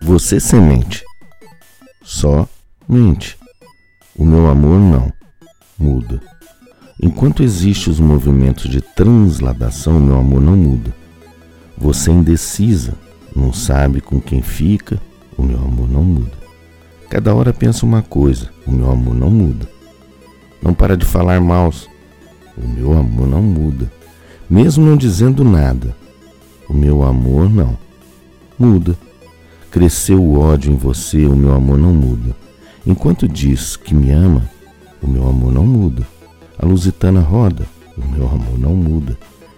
Você semente. Só mente. O meu amor não muda. Enquanto existem os movimentos de transladação, meu amor não muda. Você é indecisa, não sabe com quem fica, o meu amor não muda. Cada hora pensa uma coisa, o meu amor não muda. Não para de falar mal, o meu amor não muda. Mesmo não dizendo nada, o meu amor não muda. Cresceu o ódio em você, o meu amor não muda. Enquanto diz que me ama, o meu amor não muda. A lusitana roda, o meu amor não muda.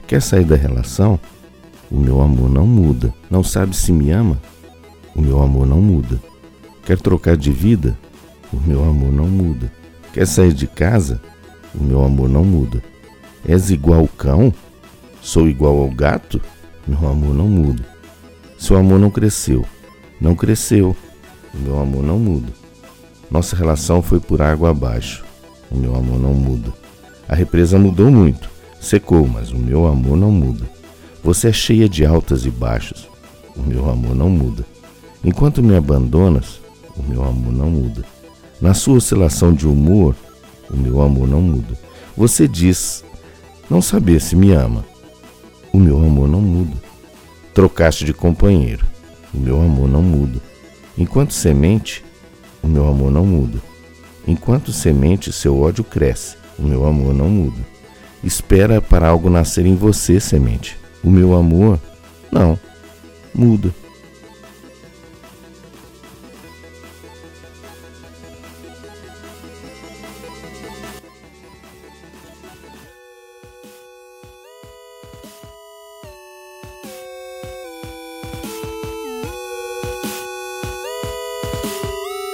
Quer sair da relação? O meu amor não muda. Não sabe se me ama? O meu amor não muda. Quer trocar de vida? O meu amor não muda. Quer sair de casa? O meu amor não muda. És igual ao cão? Sou igual ao gato? Meu amor não muda. Seu amor não cresceu. Não cresceu. O meu amor não muda. Nossa relação foi por água abaixo. O meu amor não muda. A represa mudou muito, secou, mas o meu amor não muda. Você é cheia de altas e baixos. O meu amor não muda. Enquanto me abandonas, o meu amor não muda. Na sua oscilação de humor, o meu amor não muda. Você diz não saber se me ama. O meu amor não muda. Trocaste de companheiro. O meu amor não muda. Enquanto semente, o meu amor não muda. Enquanto semente, seu ódio cresce. O meu amor não muda. Espera para algo nascer em você, semente. O meu amor, não, muda.